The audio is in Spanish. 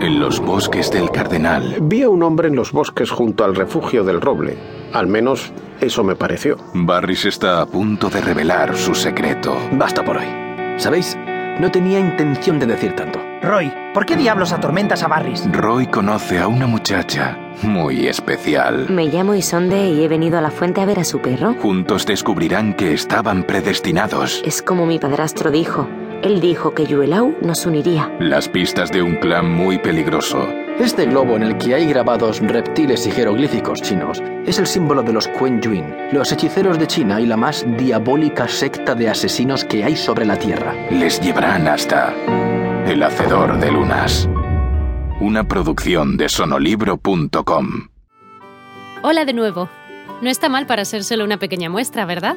en los bosques del Cardenal. Vi a un hombre en los bosques junto al refugio del roble. Al menos eso me pareció. Barris está a punto de revelar su secreto. Basta por hoy. ¿Sabéis? No tenía intención de decir tanto. Roy, ¿por qué diablos atormentas a Barris? Roy conoce a una muchacha muy especial. Me llamo Isonde y he venido a la fuente a ver a su perro. Juntos descubrirán que estaban predestinados. Es como mi padrastro dijo. Él dijo que Yuelau nos uniría. Las pistas de un clan muy peligroso. Este globo en el que hay grabados reptiles y jeroglíficos chinos es el símbolo de los Quen Yuin, los hechiceros de China y la más diabólica secta de asesinos que hay sobre la Tierra. Les llevarán hasta El Hacedor de Lunas. Una producción de sonolibro.com. Hola de nuevo. No está mal para ser solo una pequeña muestra, ¿verdad?